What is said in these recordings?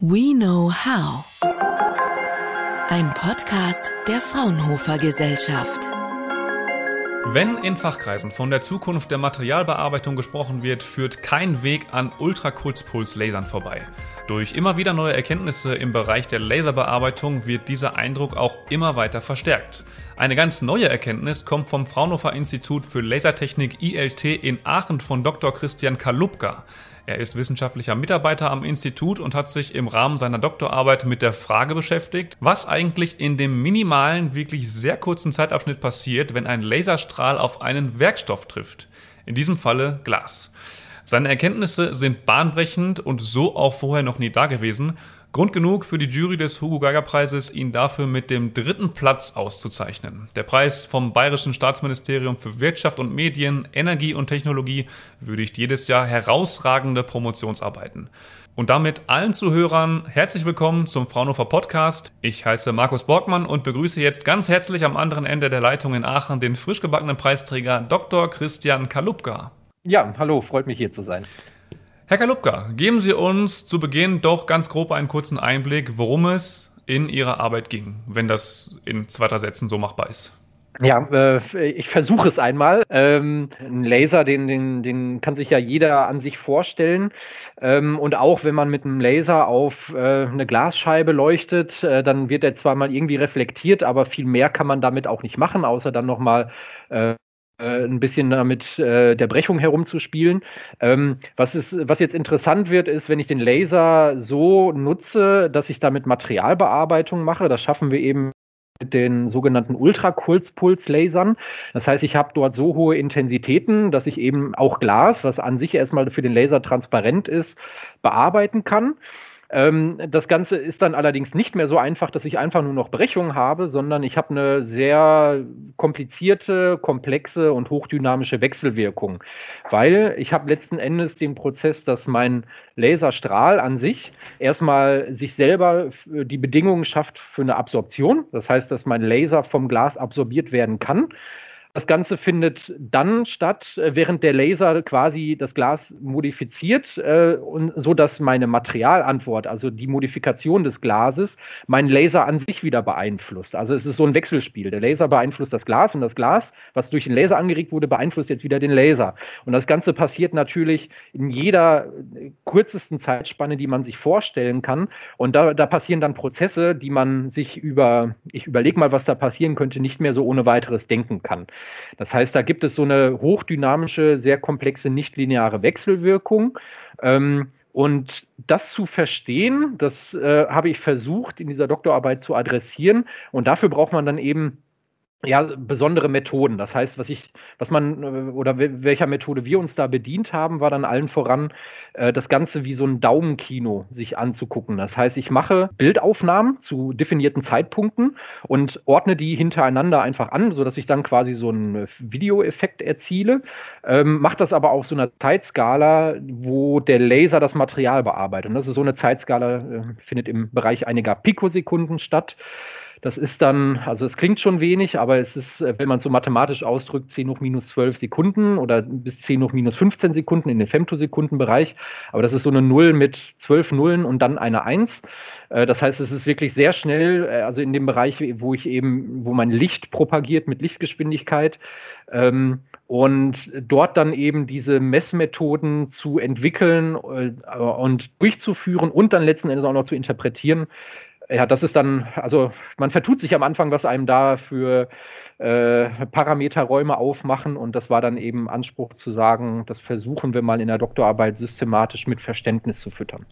We Know How. Ein Podcast der Fraunhofer Gesellschaft. Wenn in Fachkreisen von der Zukunft der Materialbearbeitung gesprochen wird, führt kein Weg an Ultrakurzpuls-Lasern vorbei. Durch immer wieder neue Erkenntnisse im Bereich der Laserbearbeitung wird dieser Eindruck auch immer weiter verstärkt. Eine ganz neue Erkenntnis kommt vom Fraunhofer Institut für Lasertechnik ILT in Aachen von Dr. Christian Kalupka. Er ist wissenschaftlicher Mitarbeiter am Institut und hat sich im Rahmen seiner Doktorarbeit mit der Frage beschäftigt, was eigentlich in dem minimalen, wirklich sehr kurzen Zeitabschnitt passiert, wenn ein Laserstrahl auf einen Werkstoff trifft. In diesem Falle Glas. Seine Erkenntnisse sind bahnbrechend und so auch vorher noch nie dagewesen Grund genug für die Jury des Hugo Geiger Preises, ihn dafür mit dem dritten Platz auszuzeichnen. Der Preis vom Bayerischen Staatsministerium für Wirtschaft und Medien, Energie und Technologie würdigt jedes Jahr herausragende Promotionsarbeiten. Und damit allen Zuhörern herzlich willkommen zum Fraunhofer Podcast. Ich heiße Markus Borgmann und begrüße jetzt ganz herzlich am anderen Ende der Leitung in Aachen den frisch gebackenen Preisträger Dr. Christian Kalupka. Ja, hallo, freut mich hier zu sein. Herr Kalupka, geben Sie uns zu Beginn doch ganz grob einen kurzen Einblick, worum es in Ihrer Arbeit ging, wenn das in zwei, Sätzen so machbar ist. Ja, äh, ich versuche es einmal. Ähm, ein Laser, den, den, den kann sich ja jeder an sich vorstellen. Ähm, und auch wenn man mit einem Laser auf äh, eine Glasscheibe leuchtet, äh, dann wird er zwar mal irgendwie reflektiert, aber viel mehr kann man damit auch nicht machen, außer dann nochmal ein bisschen damit äh, der Brechung herumzuspielen. Ähm, was, ist, was jetzt interessant wird, ist, wenn ich den Laser so nutze, dass ich damit Materialbearbeitung mache. Das schaffen wir eben mit den sogenannten Ultrakurzpuls-Lasern. Das heißt, ich habe dort so hohe Intensitäten, dass ich eben auch Glas, was an sich erstmal für den Laser transparent ist, bearbeiten kann. Ähm, das Ganze ist dann allerdings nicht mehr so einfach, dass ich einfach nur noch Brechung habe, sondern ich habe eine sehr komplizierte, komplexe und hochdynamische Wechselwirkung, weil ich habe letzten Endes den Prozess, dass mein Laserstrahl an sich erstmal sich selber die Bedingungen schafft für eine Absorption. Das heißt, dass mein Laser vom Glas absorbiert werden kann. Das Ganze findet dann statt, äh, während der Laser quasi das Glas modifiziert, äh, und so dass meine Materialantwort, also die Modifikation des Glases, meinen Laser an sich wieder beeinflusst. Also es ist so ein Wechselspiel. Der Laser beeinflusst das Glas und das Glas, was durch den Laser angeregt wurde, beeinflusst jetzt wieder den Laser. Und das Ganze passiert natürlich in jeder äh, kürzesten Zeitspanne, die man sich vorstellen kann. Und da, da passieren dann Prozesse, die man sich über, ich überlege mal, was da passieren könnte, nicht mehr so ohne weiteres denken kann. Das heißt, da gibt es so eine hochdynamische, sehr komplexe, nichtlineare Wechselwirkung. Ähm, und das zu verstehen, das äh, habe ich versucht, in dieser Doktorarbeit zu adressieren. Und dafür braucht man dann eben ja, besondere Methoden. Das heißt, was ich, was man äh, oder welcher Methode wir uns da bedient haben, war dann allen voran äh, das Ganze wie so ein Daumenkino sich anzugucken. Das heißt, ich mache Bildaufnahmen zu definierten Zeitpunkten und ordne die hintereinander einfach an, sodass ich dann quasi so einen Videoeffekt erziele. Ähm, mache das aber auf so einer Zeitskala, wo der Laser das Material bearbeitet. Und das ist so eine Zeitskala, äh, findet im Bereich einiger Pikosekunden statt. Das ist dann, also es klingt schon wenig, aber es ist, äh, wenn man es so mathematisch ausdrückt, 10 hoch minus 12 Sekunden oder bis 10 hoch minus 15 Sekunden in den Femtosekundenbereich. Aber das ist so eine Null mit 12 Nullen und dann eine 1. Äh, das heißt, es ist wirklich sehr schnell, äh, also in dem Bereich, wo ich eben, wo man Licht propagiert mit Lichtgeschwindigkeit. Ähm, und dort dann eben diese Messmethoden zu entwickeln und durchzuführen und dann letzten Endes auch noch zu interpretieren, ja, das ist dann, also man vertut sich am Anfang, was einem da für äh, Parameterräume aufmachen und das war dann eben Anspruch zu sagen, das versuchen wir mal in der Doktorarbeit systematisch mit Verständnis zu füttern.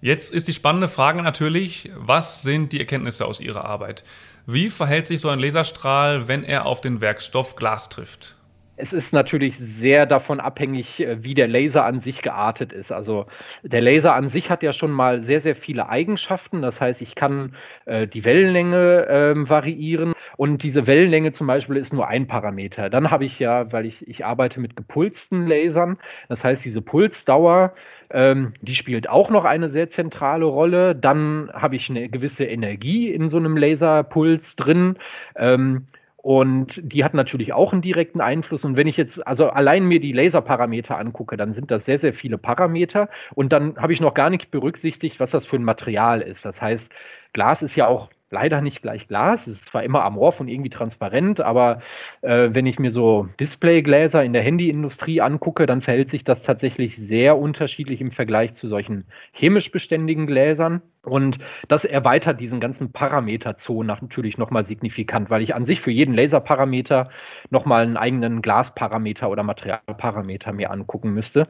Jetzt ist die spannende Frage natürlich, was sind die Erkenntnisse aus Ihrer Arbeit? Wie verhält sich so ein Laserstrahl, wenn er auf den Werkstoff Glas trifft? Es ist natürlich sehr davon abhängig, äh, wie der Laser an sich geartet ist. Also der Laser an sich hat ja schon mal sehr, sehr viele Eigenschaften. Das heißt, ich kann äh, die Wellenlänge äh, variieren und diese Wellenlänge zum Beispiel ist nur ein Parameter. Dann habe ich ja, weil ich, ich arbeite mit gepulsten Lasern, das heißt, diese Pulsdauer, ähm, die spielt auch noch eine sehr zentrale Rolle. Dann habe ich eine gewisse Energie in so einem Laserpuls drin. Ähm, Und die hat natürlich auch einen direkten Einfluss. Und wenn ich jetzt also allein mir die Laserparameter angucke, dann sind das sehr, sehr viele Parameter. Und dann habe ich noch gar nicht berücksichtigt, was das für ein Material ist. Das heißt, Glas ist ja auch leider nicht gleich Glas. Es ist zwar immer amorph und irgendwie transparent, aber äh, wenn ich mir so Displaygläser in der Handyindustrie angucke, dann verhält sich das tatsächlich sehr unterschiedlich im Vergleich zu solchen chemisch beständigen Gläsern. Und das erweitert diesen ganzen Parameterzoo natürlich nochmal signifikant, weil ich an sich für jeden Laserparameter nochmal einen eigenen Glasparameter oder Materialparameter mir angucken müsste.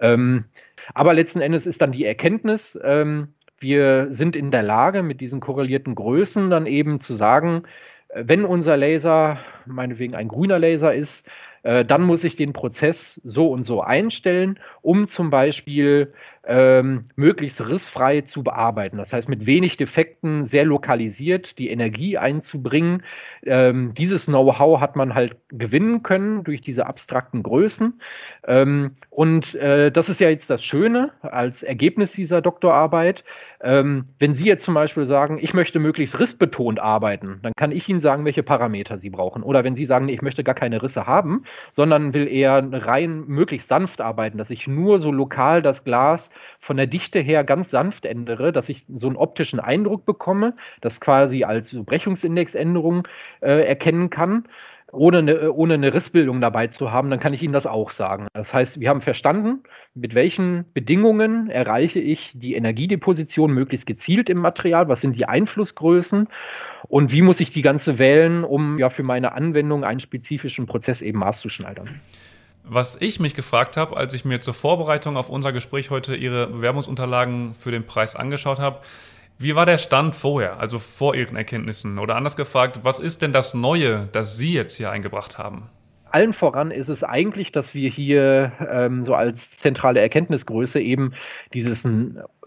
Ähm, aber letzten Endes ist dann die Erkenntnis, ähm, wir sind in der Lage, mit diesen korrelierten Größen dann eben zu sagen, äh, wenn unser Laser meinetwegen ein grüner Laser ist, äh, dann muss ich den Prozess so und so einstellen, um zum Beispiel ähm, möglichst rissfrei zu bearbeiten. Das heißt, mit wenig Defekten sehr lokalisiert die Energie einzubringen. Ähm, dieses Know-how hat man halt gewinnen können durch diese abstrakten Größen. Ähm, und äh, das ist ja jetzt das Schöne als Ergebnis dieser Doktorarbeit. Ähm, wenn Sie jetzt zum Beispiel sagen, ich möchte möglichst rissbetont arbeiten, dann kann ich Ihnen sagen, welche Parameter Sie brauchen. Oder wenn Sie sagen, ich möchte gar keine Risse haben, sondern will eher rein möglichst sanft arbeiten, dass ich nur so lokal das Glas von der Dichte her ganz sanft ändere, dass ich so einen optischen Eindruck bekomme, das quasi als Brechungsindexänderung äh, erkennen kann ohne eine, ohne eine Rissbildung dabei zu haben, dann kann ich Ihnen das auch sagen. Das heißt, wir haben verstanden, mit welchen Bedingungen erreiche ich die Energiedeposition möglichst gezielt im Material, was sind die Einflussgrößen und wie muss ich die ganze wählen, um ja für meine Anwendung einen spezifischen Prozess eben maßzuschneidern. Was ich mich gefragt habe, als ich mir zur Vorbereitung auf unser Gespräch heute Ihre Bewerbungsunterlagen für den Preis angeschaut habe, wie war der Stand vorher, also vor Ihren Erkenntnissen? Oder anders gefragt, was ist denn das Neue, das Sie jetzt hier eingebracht haben? Allen voran ist es eigentlich, dass wir hier ähm, so als zentrale Erkenntnisgröße eben dieses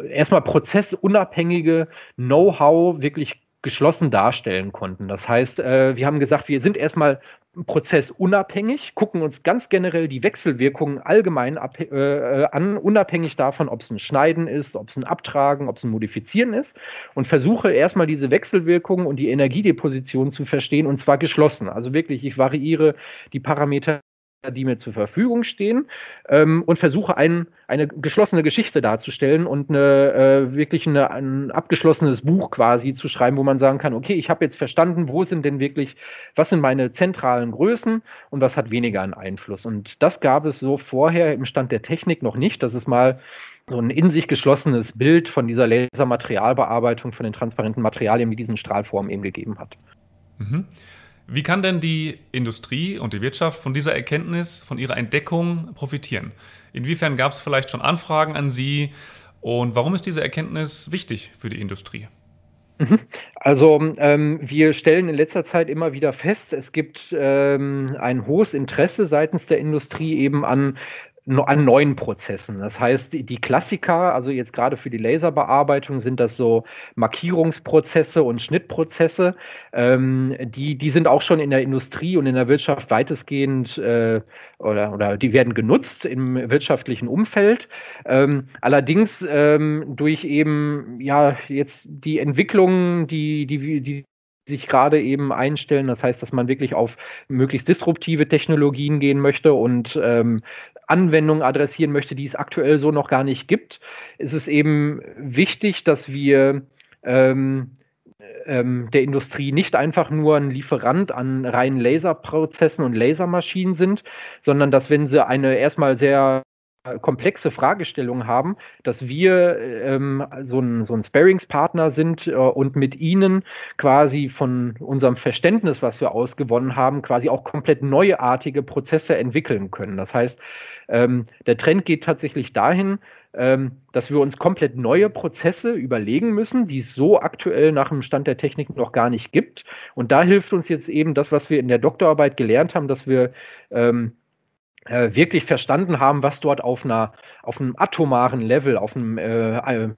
erstmal prozessunabhängige Know-how wirklich geschlossen darstellen konnten. Das heißt, äh, wir haben gesagt, wir sind erstmal prozessunabhängig, gucken uns ganz generell die Wechselwirkungen allgemein ab, äh, an, unabhängig davon, ob es ein Schneiden ist, ob es ein Abtragen, ob es ein Modifizieren ist und versuche erstmal diese Wechselwirkungen und die Energiedeposition zu verstehen und zwar geschlossen. Also wirklich, ich variiere die Parameter die mir zur Verfügung stehen ähm, und versuche ein, eine geschlossene Geschichte darzustellen und eine, äh, wirklich eine, ein abgeschlossenes Buch quasi zu schreiben, wo man sagen kann, okay, ich habe jetzt verstanden, wo sind denn wirklich, was sind meine zentralen Größen und was hat weniger einen Einfluss. Und das gab es so vorher im Stand der Technik noch nicht, dass es mal so ein in sich geschlossenes Bild von dieser Lasermaterialbearbeitung, von den transparenten Materialien mit diesen Strahlformen eben gegeben hat. Mhm. Wie kann denn die Industrie und die Wirtschaft von dieser Erkenntnis, von ihrer Entdeckung profitieren? Inwiefern gab es vielleicht schon Anfragen an Sie und warum ist diese Erkenntnis wichtig für die Industrie? Mhm. Also ähm, wir stellen in letzter Zeit immer wieder fest, es gibt ähm, ein hohes Interesse seitens der Industrie eben an an neuen Prozessen. Das heißt, die Klassiker, also jetzt gerade für die Laserbearbeitung, sind das so Markierungsprozesse und Schnittprozesse. Ähm, die, die sind auch schon in der Industrie und in der Wirtschaft weitestgehend äh, oder, oder die werden genutzt im wirtschaftlichen Umfeld. Ähm, allerdings ähm, durch eben ja jetzt die Entwicklungen, die, die, die sich gerade eben einstellen. Das heißt, dass man wirklich auf möglichst disruptive Technologien gehen möchte und ähm, Anwendungen adressieren möchte, die es aktuell so noch gar nicht gibt, ist es eben wichtig, dass wir ähm, ähm, der Industrie nicht einfach nur ein Lieferant an reinen Laserprozessen und Lasermaschinen sind, sondern dass wenn sie eine erstmal sehr komplexe Fragestellungen haben, dass wir ähm, so ein, so ein Sparringspartner sind äh, und mit ihnen quasi von unserem Verständnis, was wir ausgewonnen haben, quasi auch komplett neuartige Prozesse entwickeln können. Das heißt, ähm, der Trend geht tatsächlich dahin, ähm, dass wir uns komplett neue Prozesse überlegen müssen, die es so aktuell nach dem Stand der Technik noch gar nicht gibt. Und da hilft uns jetzt eben das, was wir in der Doktorarbeit gelernt haben, dass wir ähm, äh, wirklich verstanden haben, was dort auf einer auf einem atomaren Level, auf einem äh,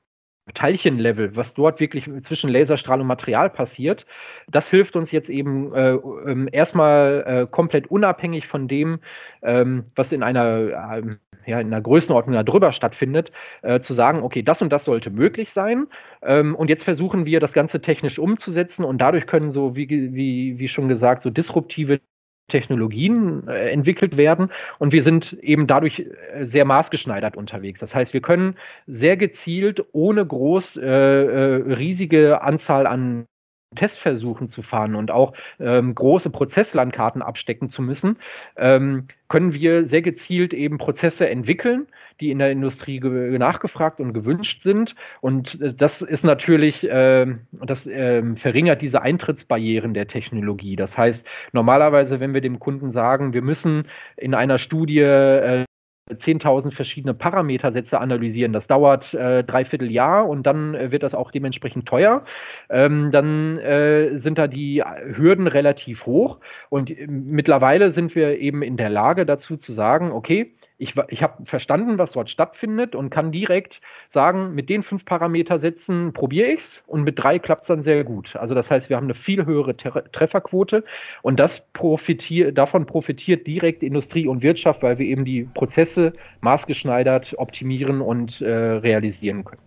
Teilchenlevel, was dort wirklich zwischen Laserstrahl und Material passiert, das hilft uns jetzt eben äh, ähm, erstmal äh, komplett unabhängig von dem, ähm, was in einer, ähm, ja, in einer Größenordnung darüber stattfindet, äh, zu sagen, okay, das und das sollte möglich sein. Ähm, und jetzt versuchen wir, das Ganze technisch umzusetzen und dadurch können so, wie, wie, wie schon gesagt, so disruptive Technologien äh, entwickelt werden und wir sind eben dadurch äh, sehr maßgeschneidert unterwegs. Das heißt, wir können sehr gezielt, ohne groß äh, äh, riesige Anzahl an Testversuchen zu fahren und auch ähm, große Prozesslandkarten abstecken zu müssen, ähm, können wir sehr gezielt eben Prozesse entwickeln, die in der Industrie nachgefragt und gewünscht sind. Und äh, das ist natürlich, äh, das äh, verringert diese Eintrittsbarrieren der Technologie. Das heißt, normalerweise, wenn wir dem Kunden sagen, wir müssen in einer Studie äh, 10.000 verschiedene Parametersätze analysieren. Das dauert äh, dreiviertel Jahr und dann äh, wird das auch dementsprechend teuer. Ähm, dann äh, sind da die Hürden relativ hoch und äh, mittlerweile sind wir eben in der Lage dazu zu sagen, okay, ich, ich habe verstanden, was dort stattfindet und kann direkt sagen, mit den fünf Parametersätzen probiere ich es und mit drei klappt es dann sehr gut. Also das heißt, wir haben eine viel höhere Trefferquote und das profitier davon profitiert direkt Industrie und Wirtschaft, weil wir eben die Prozesse maßgeschneidert optimieren und äh, realisieren können.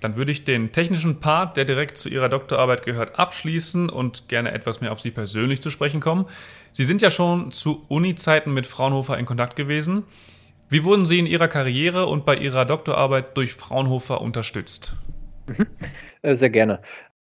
Dann würde ich den technischen Part, der direkt zu Ihrer Doktorarbeit gehört, abschließen und gerne etwas mehr auf Sie persönlich zu sprechen kommen. Sie sind ja schon zu Uni-Zeiten mit Fraunhofer in Kontakt gewesen. Wie wurden Sie in Ihrer Karriere und bei Ihrer Doktorarbeit durch Fraunhofer unterstützt? Mhm. Äh, sehr gerne.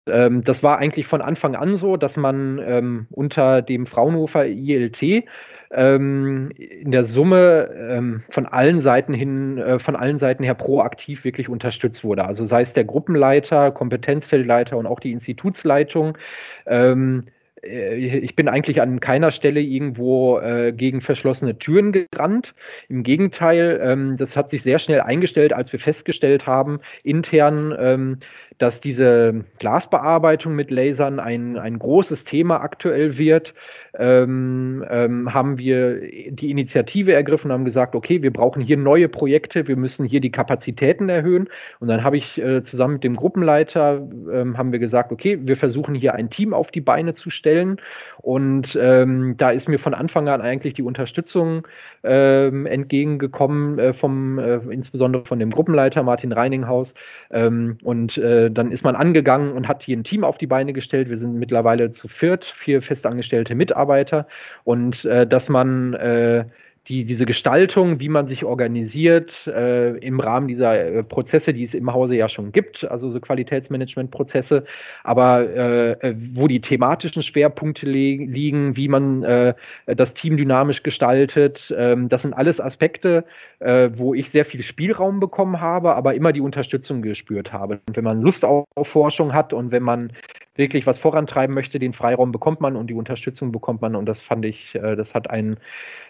Ähm, das war eigentlich von Anfang an so, dass man ähm, unter dem Fraunhofer ILT ähm, in der Summe ähm, von allen Seiten hin, äh, von allen Seiten her proaktiv wirklich unterstützt wurde. Also sei es der Gruppenleiter, Kompetenzfeldleiter und auch die Institutsleitung. Ähm, äh, ich bin eigentlich an keiner Stelle irgendwo äh, gegen verschlossene Türen gerannt. Im Gegenteil, ähm, das hat sich sehr schnell eingestellt, als wir festgestellt haben, intern, ähm, dass diese Glasbearbeitung mit Lasern ein, ein großes Thema aktuell wird, ähm, ähm, haben wir die Initiative ergriffen, haben gesagt, okay, wir brauchen hier neue Projekte, wir müssen hier die Kapazitäten erhöhen. Und dann habe ich äh, zusammen mit dem Gruppenleiter ähm, haben wir gesagt, okay, wir versuchen hier ein Team auf die Beine zu stellen. Und ähm, da ist mir von Anfang an eigentlich die Unterstützung ähm, entgegengekommen, äh, vom, äh, insbesondere von dem Gruppenleiter Martin Reininghaus. Ähm, und äh, dann ist man angegangen und hat hier ein Team auf die Beine gestellt. Wir sind mittlerweile zu viert, vier festangestellte Mitarbeiter. Und äh, dass man äh, die, diese Gestaltung, wie man sich organisiert äh, im Rahmen dieser äh, Prozesse, die es im Hause ja schon gibt, also so Qualitätsmanagement-Prozesse, aber äh, wo die thematischen Schwerpunkte li liegen, wie man äh, das Team dynamisch gestaltet, ähm, das sind alles Aspekte, äh, wo ich sehr viel Spielraum bekommen habe, aber immer die Unterstützung gespürt habe. Und wenn man Lust auf, auf Forschung hat und wenn man wirklich was vorantreiben möchte, den Freiraum bekommt man und die Unterstützung bekommt man und das fand ich, das hat einen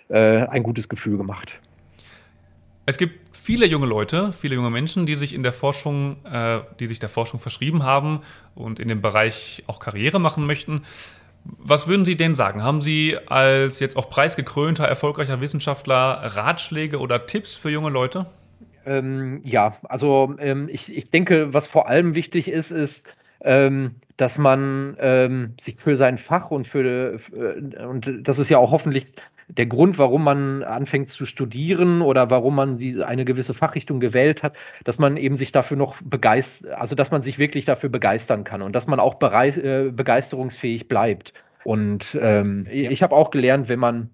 äh, ein gutes Gefühl gemacht. Es gibt viele junge Leute, viele junge Menschen, die sich in der Forschung, äh, die sich der Forschung verschrieben haben und in dem Bereich auch Karriere machen möchten. Was würden Sie denen sagen? Haben Sie als jetzt auch preisgekrönter, erfolgreicher Wissenschaftler Ratschläge oder Tipps für junge Leute? Ähm, ja, also ähm, ich, ich denke, was vor allem wichtig ist, ist, ähm, dass man ähm, sich für sein Fach und für, äh, und das ist ja auch hoffentlich der Grund, warum man anfängt zu studieren oder warum man die, eine gewisse Fachrichtung gewählt hat, dass man eben sich dafür noch begeistert, also dass man sich wirklich dafür begeistern kann und dass man auch äh, begeisterungsfähig bleibt. Und ähm, ich habe auch gelernt, wenn man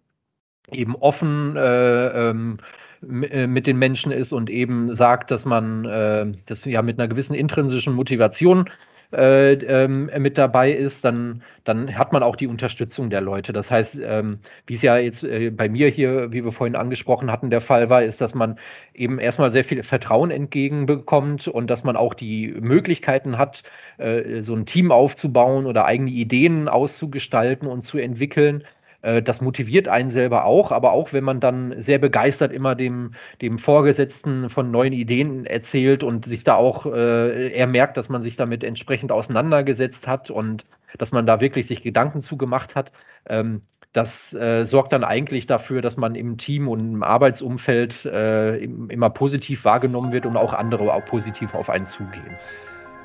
eben offen äh, ähm, äh, mit den Menschen ist und eben sagt, dass man äh, das ja mit einer gewissen intrinsischen Motivation äh, ähm, mit dabei ist, dann, dann hat man auch die Unterstützung der Leute. Das heißt, ähm, wie es ja jetzt äh, bei mir hier, wie wir vorhin angesprochen hatten, der Fall war, ist, dass man eben erstmal sehr viel Vertrauen entgegenbekommt und dass man auch die Möglichkeiten hat, äh, so ein Team aufzubauen oder eigene Ideen auszugestalten und zu entwickeln. Äh, das motiviert einen selber auch, aber auch wenn man dann sehr begeistert immer dem, dem Vorgesetzten von neuen Ideen erzählt und sich da auch, äh, er merkt, dass man sich damit entsprechend auseinandergesetzt hat und dass man da wirklich sich Gedanken zugemacht hat, ähm, das äh, sorgt dann eigentlich dafür, dass man im Team und im Arbeitsumfeld äh, immer positiv wahrgenommen wird und auch andere auch positiv auf einen zugehen.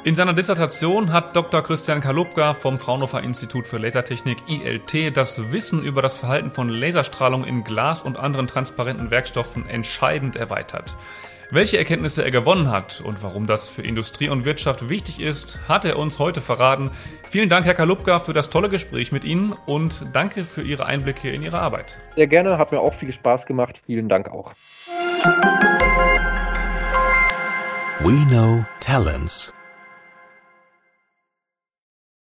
In seiner Dissertation hat Dr. Christian Kalubka vom Fraunhofer Institut für Lasertechnik ILT das Wissen über das Verhalten von Laserstrahlung in Glas und anderen transparenten Werkstoffen entscheidend erweitert. Welche Erkenntnisse er gewonnen hat und warum das für Industrie und Wirtschaft wichtig ist, hat er uns heute verraten. Vielen Dank, Herr Kalubka, für das tolle Gespräch mit Ihnen und danke für Ihre Einblicke in Ihre Arbeit. Sehr gerne, hat mir auch viel Spaß gemacht. Vielen Dank auch. We know talents.